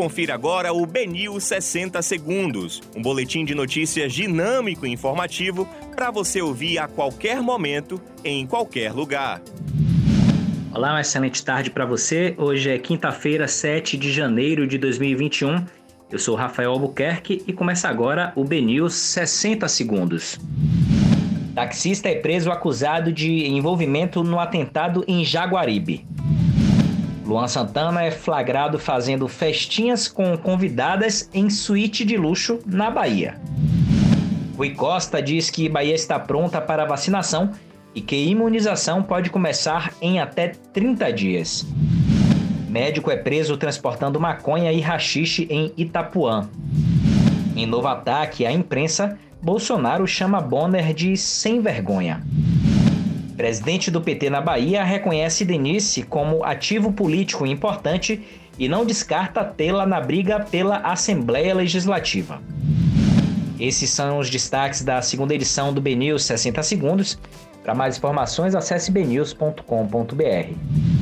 Confira agora o Benil 60 Segundos, um boletim de notícias dinâmico e informativo para você ouvir a qualquer momento, em qualquer lugar. Olá, uma excelente tarde para você. Hoje é quinta-feira, 7 de janeiro de 2021. Eu sou Rafael Albuquerque e começa agora o Benil 60 Segundos. Taxista é preso acusado de envolvimento no atentado em Jaguaribe. Luan Santana é flagrado fazendo festinhas com convidadas em suíte de luxo na Bahia. Rui Costa diz que Bahia está pronta para vacinação e que imunização pode começar em até 30 dias. Médico é preso transportando maconha e rachixe em Itapuã. Em novo ataque à imprensa, Bolsonaro chama Bonner de sem vergonha. Presidente do PT na Bahia reconhece Denise como ativo político importante e não descarta tê-la na briga pela Assembleia Legislativa. Esses são os destaques da segunda edição do BNews 60 Segundos. Para mais informações, acesse bnews.com.br.